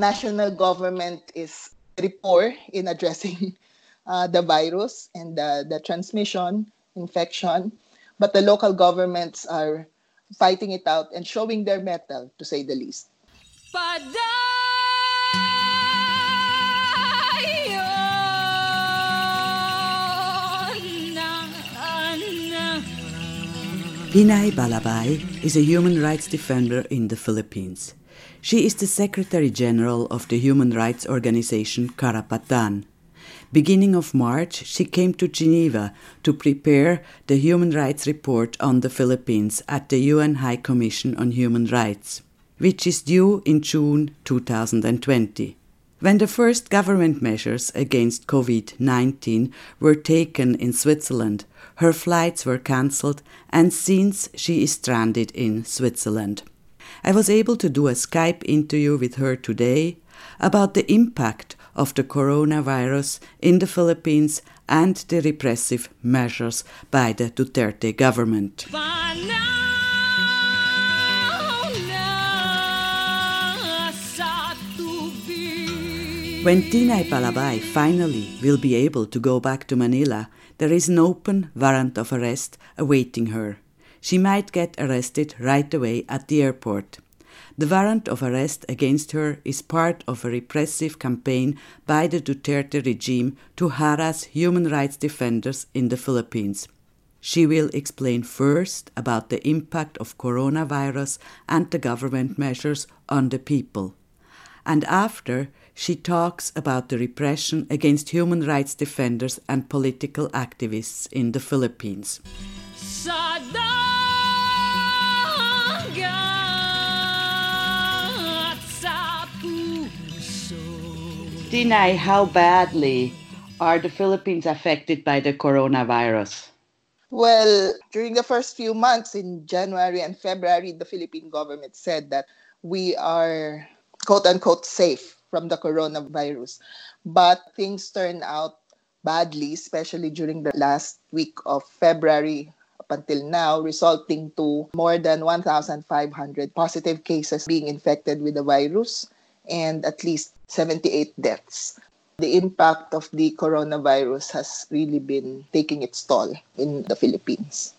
national government is very poor in addressing uh, the virus and the, the transmission, infection, but the local governments are fighting it out and showing their mettle, to say the least. Tinay Palabay is a human rights defender in the Philippines. She is the Secretary General of the human rights organization Karapatan. Beginning of March, she came to Geneva to prepare the human rights report on the Philippines at the UN High Commission on Human Rights, which is due in June 2020. When the first government measures against COVID 19 were taken in Switzerland, her flights were cancelled, and since she is stranded in Switzerland. I was able to do a Skype interview with her today about the impact of the coronavirus in the Philippines and the repressive measures by the Duterte government. When Tinay Palabay finally will be able to go back to Manila, there is an open warrant of arrest awaiting her. She might get arrested right away at the airport. The warrant of arrest against her is part of a repressive campaign by the Duterte regime to harass human rights defenders in the Philippines. She will explain first about the impact of coronavirus and the government measures on the people. And after, she talks about the repression against human rights defenders and political activists in the Philippines. Tinay, how badly are the Philippines affected by the coronavirus? Well, during the first few months in January and February, the Philippine government said that we are quote unquote safe from the coronavirus. But things turned out badly, especially during the last week of February up until now, resulting to more than 1,500 positive cases being infected with the virus and at least 78 deaths. The impact of the coronavirus has really been taking its toll in the Philippines.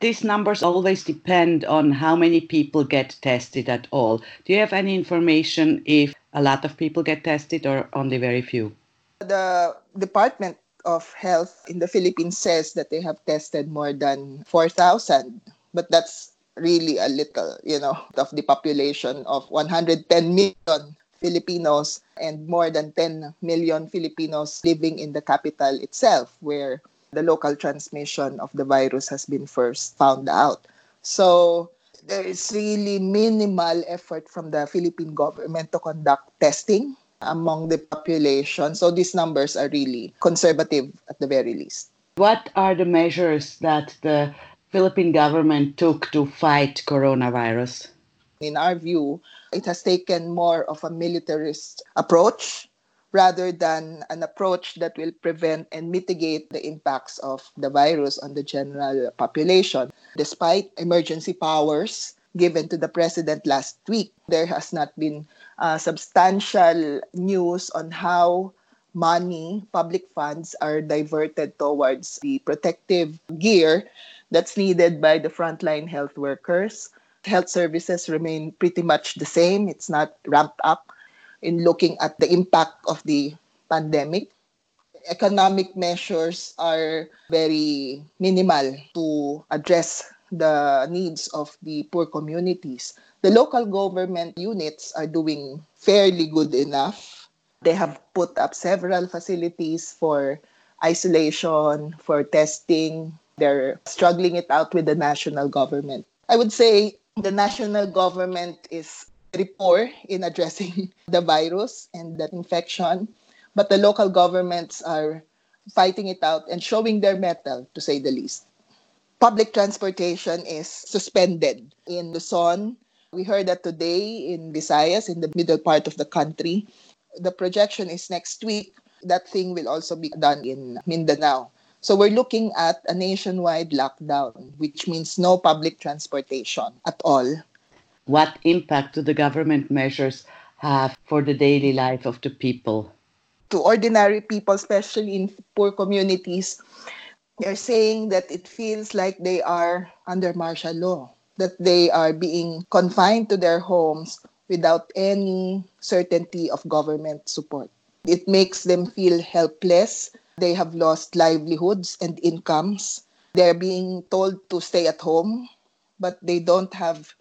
These numbers always depend on how many people get tested at all. Do you have any information if a lot of people get tested or only very few? The Department of Health in the Philippines says that they have tested more than 4,000, but that's really a little, you know, of the population of 110 million Filipinos and more than 10 million Filipinos living in the capital itself, where the local transmission of the virus has been first found out. So there is really minimal effort from the Philippine government to conduct testing among the population. So these numbers are really conservative at the very least. What are the measures that the Philippine government took to fight coronavirus? In our view, it has taken more of a militarist approach rather than an approach that will prevent and mitigate the impacts of the virus on the general population. Despite emergency powers given to the president last week, there has not been uh, substantial news on how money, public funds, are diverted towards the protective gear that's needed by the frontline health workers. Health services remain pretty much the same, it's not ramped up in looking at the impact of the pandemic. Economic measures are very minimal to address the needs of the poor communities. The local government units are doing fairly good enough. They have put up several facilities for isolation, for testing. They're struggling it out with the national government. I would say the national government is very poor in addressing the virus and that infection, but the local governments are fighting it out and showing their mettle, to say the least. Public transportation is suspended in Luzon. We heard that today in Visayas, in the middle part of the country. The projection is next week. That thing will also be done in Mindanao. So we're looking at a nationwide lockdown, which means no public transportation at all what impact do the government measures have for the daily life of the people? To ordinary people, especially in poor communities, they're saying that it feels like they are under martial law, that they are being confined to their homes without any certainty of government support. It makes them feel helpless. They have lost livelihoods and incomes. They're being told to stay at home, but they don't have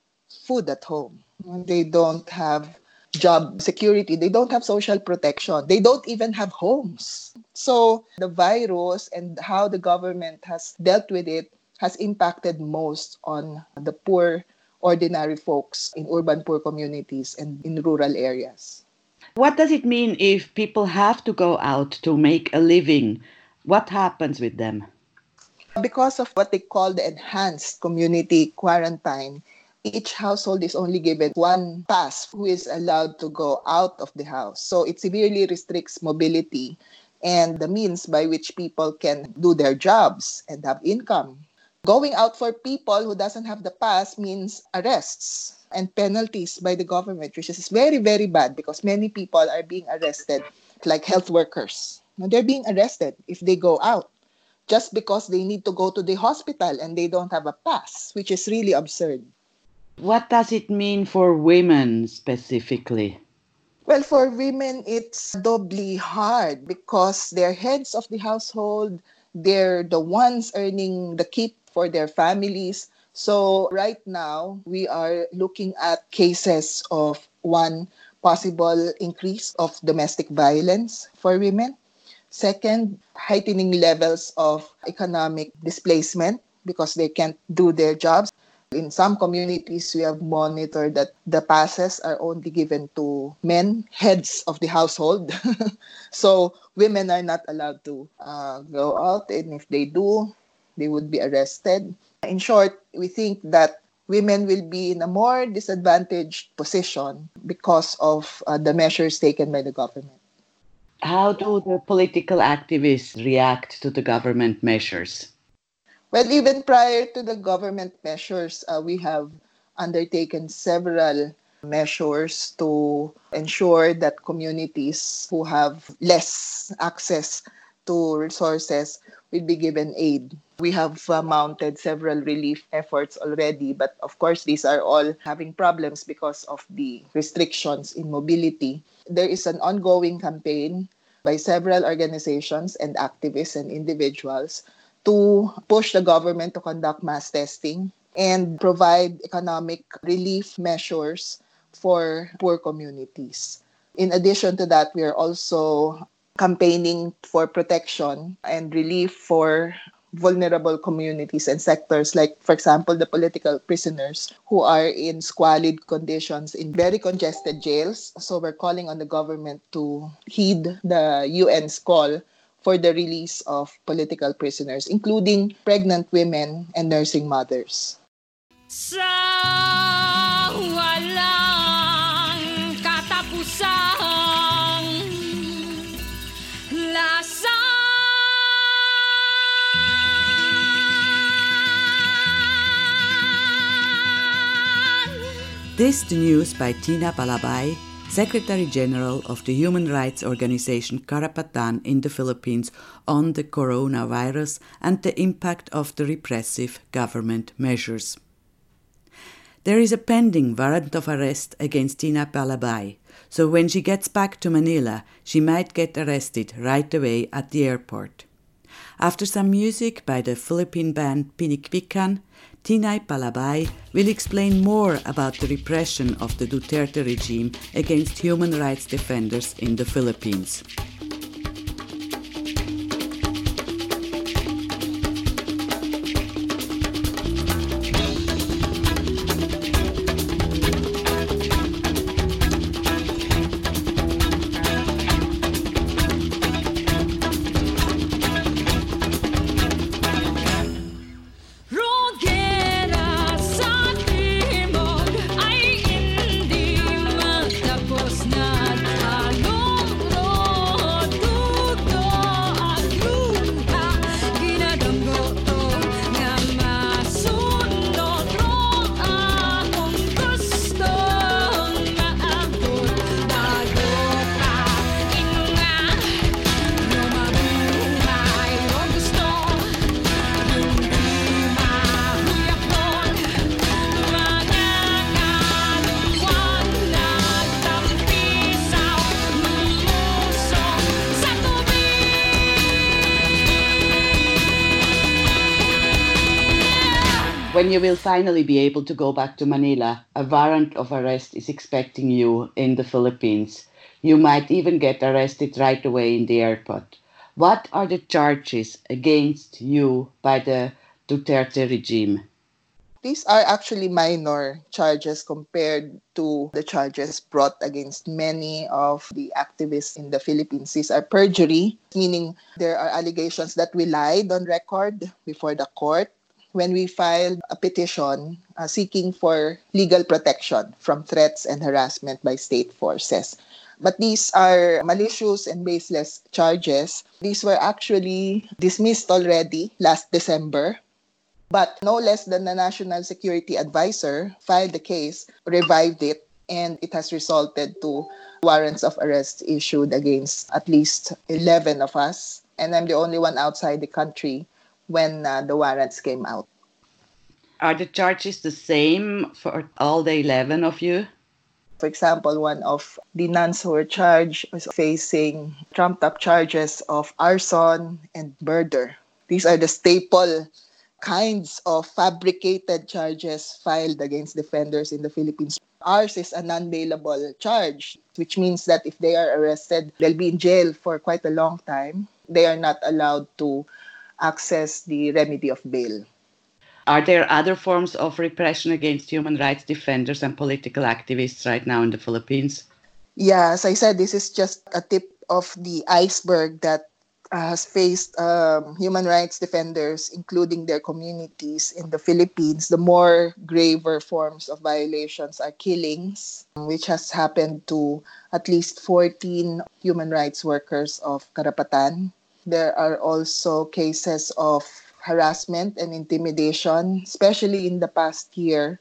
food at home. They don't have job security. They don't have social protection. They don't even have homes. So the virus and how the government has dealt with it has impacted most on the poor, ordinary folks in urban poor communities and in rural areas. What does it mean if people have to go out to make a living? What happens with them? Because of what they call the enhanced community quarantine, each household is only given one pass who is allowed to go out of the house. So it severely restricts mobility and the means by which people can do their jobs and have income. Going out for people who doesn't have the pass means arrests and penalties by the government, which is very, very bad because many people are being arrested, like health workers. They're being arrested if they go out just because they need to go to the hospital and they don't have a pass, which is really absurd. What does it mean for women specifically? Well, for women, it's doubly hard because they're heads of the household. They're the ones earning the keep for their families. So, right now, we are looking at cases of one possible increase of domestic violence for women. Second, heightening levels of economic displacement because they can't do their jobs. In some communities, we have monitored that the passes are only given to men, heads of the household. so women are not allowed to uh, go out, and if they do, they would be arrested. In short, we think that women will be in a more disadvantaged position because of uh, the measures taken by the government. How do the political activists react to the government measures? Well, even prior to the government measures, uh, we have undertaken several measures to ensure that communities who have less access to resources will be given aid. We have uh, mounted several relief efforts already, but of course, these are all having problems because of the restrictions in mobility. There is an ongoing campaign by several organizations and activists and individuals to push the government to conduct mass testing and provide economic relief measures for poor communities. In addition to that, we are also campaigning for protection and relief for vulnerable communities and sectors like for example the political prisoners who are in squalid conditions in very congested jails so we're calling on the government to heed the UN's call for the release of political prisoners, including pregnant women and nursing mothers. Sa This the news by Tinay Palabay Secretary General of the human rights organization Karapatan in the Philippines on the coronavirus and the impact of the repressive government measures. There is a pending warrant of arrest against Tinay Palabay, so when she gets back to Manila, she might get arrested right away at the airport. After some music by the Philippine band Pinikpikan, Tinay Palabay will explain more about the repression of the Duterte regime against human rights defenders in the Philippines. When you will finally be able to go back to Manila, a warrant of arrest is expecting you in the Philippines. You might even get arrested right away in the airport. What are the charges against you by the Duterte regime? These are actually minor charges compared to the charges brought against many of the activists in the Philippines. These are perjury, meaning there are allegations that we lied on record before the court when we filed a petition uh, seeking for legal protection from threats and harassment by state forces. But these are malicious and baseless charges. These were actually dismissed already last December but no less than the National Security Advisor filed the case, revived it, and it has resulted to warrants of arrest issued against at least 11 of us. And I'm the only one outside the country when uh, the warrants came out. Are the charges the same for all the 11 of you? For example, one of the nuns who were charged was facing trumped up charges of arson and murder. These are the staple kinds of fabricated charges filed against defenders in the Philippines. Ours is a non bailable charge, which means that if they are arrested, they'll be in jail for quite a long time. They are not allowed to access the remedy of bail. Are there other forms of repression against human rights defenders and political activists right now in the Philippines? Yeah, as I said, this is just a tip of the iceberg that has faced um, human rights defenders, including their communities in the Philippines, the more graver forms of violations are killings, which has happened to at least 14 human rights workers of Karapatan. There are also cases of harassment and intimidation, especially in the past year.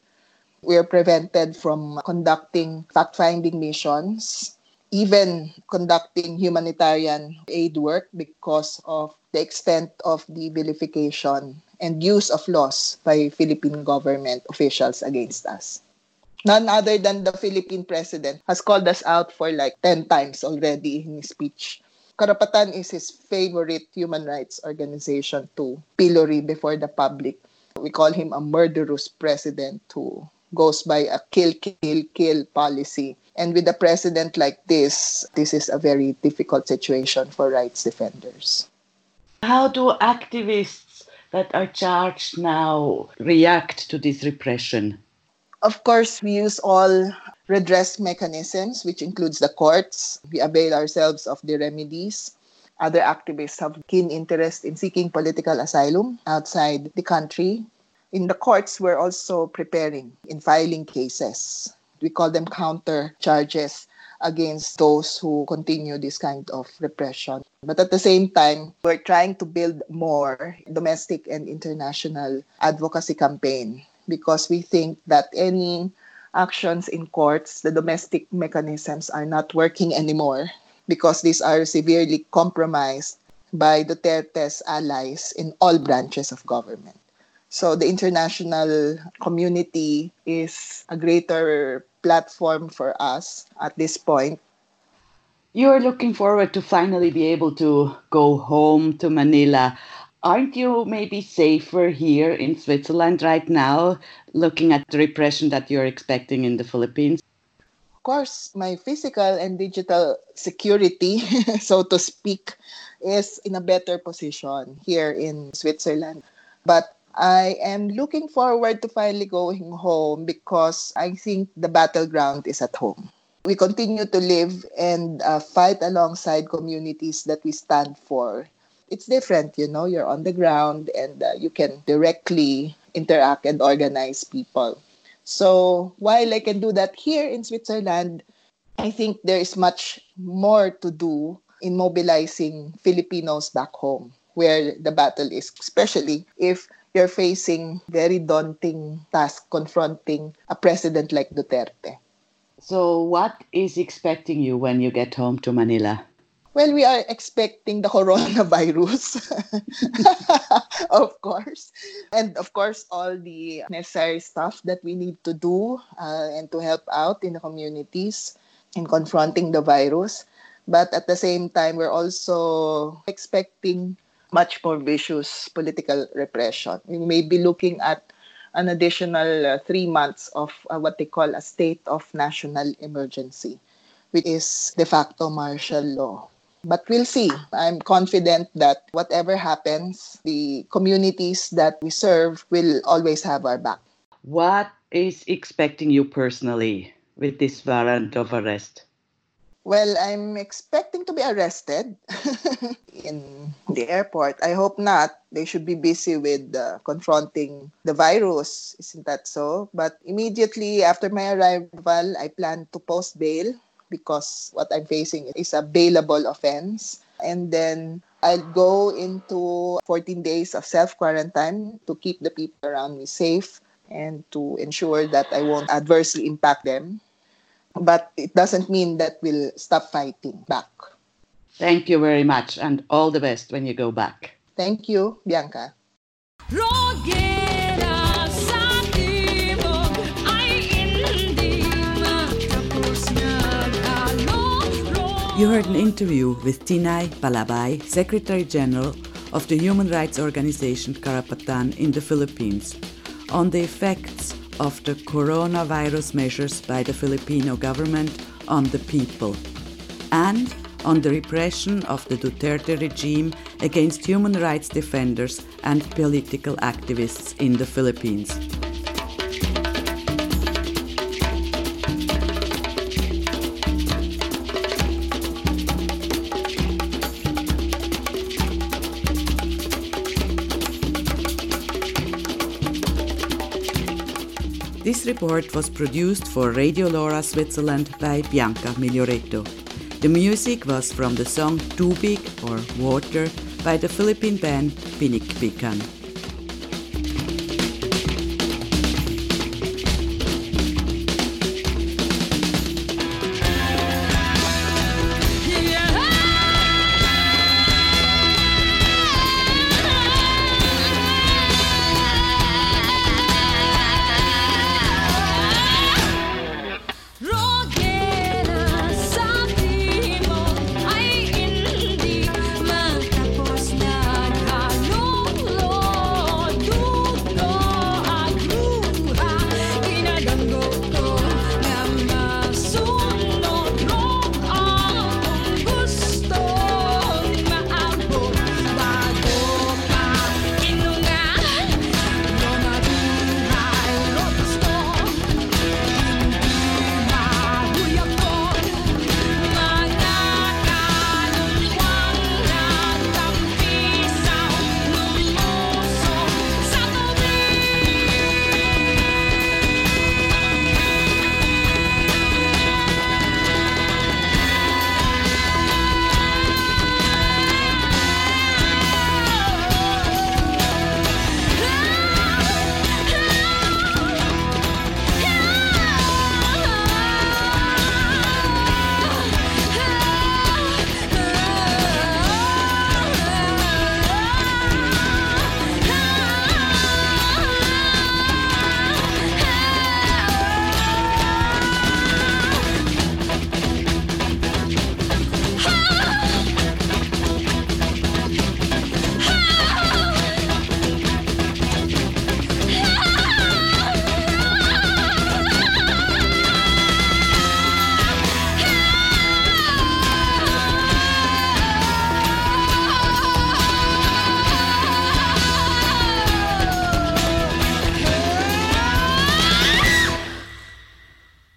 We are prevented from conducting fact finding missions even conducting humanitarian aid work because of the extent of the vilification and use of laws by Philippine government officials against us. None other than the Philippine president has called us out for like 10 times already in his speech. Karapatan is his favorite human rights organization to pillory before the public. We call him a murderous president who goes by a kill, kill, kill policy and with a president like this, this is a very difficult situation for rights defenders. How do activists that are charged now react to this repression? Of course, we use all redress mechanisms, which includes the courts. We avail ourselves of the remedies. Other activists have keen interest in seeking political asylum outside the country. In the courts, we're also preparing in filing cases we call them counter charges against those who continue this kind of repression. But at the same time, we're trying to build more domestic and international advocacy campaign because we think that any actions in courts, the domestic mechanisms are not working anymore because these are severely compromised by Duterte's allies in all branches of government. So the international community is a greater platform for us at this point. You're looking forward to finally be able to go home to Manila. Aren't you maybe safer here in Switzerland right now, looking at the repression that you're expecting in the Philippines? Of course, my physical and digital security, so to speak, is in a better position here in Switzerland. But I am looking forward to finally going home because I think the battleground is at home. We continue to live and uh, fight alongside communities that we stand for. It's different, you know, you're on the ground and uh, you can directly interact and organize people. So while I can do that here in Switzerland, I think there is much more to do in mobilizing Filipinos back home where the battle is, especially if you're facing very daunting task confronting a president like Duterte. So, what is expecting you when you get home to Manila? Well, we are expecting the coronavirus, of course. And of course, all the necessary stuff that we need to do uh, and to help out in the communities in confronting the virus. But at the same time, we're also expecting much more vicious political repression. We may be looking at an additional uh, three months of uh, what they call a state of national emergency, which is de facto martial law. But we'll see. I'm confident that whatever happens, the communities that we serve will always have our back. What is expecting you personally with this warrant of arrest? Well, I'm expecting to be arrested in the airport. I hope not. They should be busy with uh, confronting the virus. Isn't that so? But immediately after my arrival, I plan to post bail because what I'm facing is a bailable offense. And then I'll go into 14 days of self quarantine to keep the people around me safe and to ensure that I won't adversely impact them but it doesn't mean that we'll stop fighting back. Thank you very much, and all the best when you go back. Thank you, Bianca. You heard an interview with Tinay Palabay, Secretary General of the human rights organization Karapatan in the Philippines, on the effects of the coronavirus measures by the Filipino government on the people and on the repression of the Duterte regime against human rights defenders and political activists in the Philippines. This report was produced for Radio LoRa Switzerland by Bianca Miglioretto. The music was from the song Tubig or Water by the Philippine band Pinikpikan.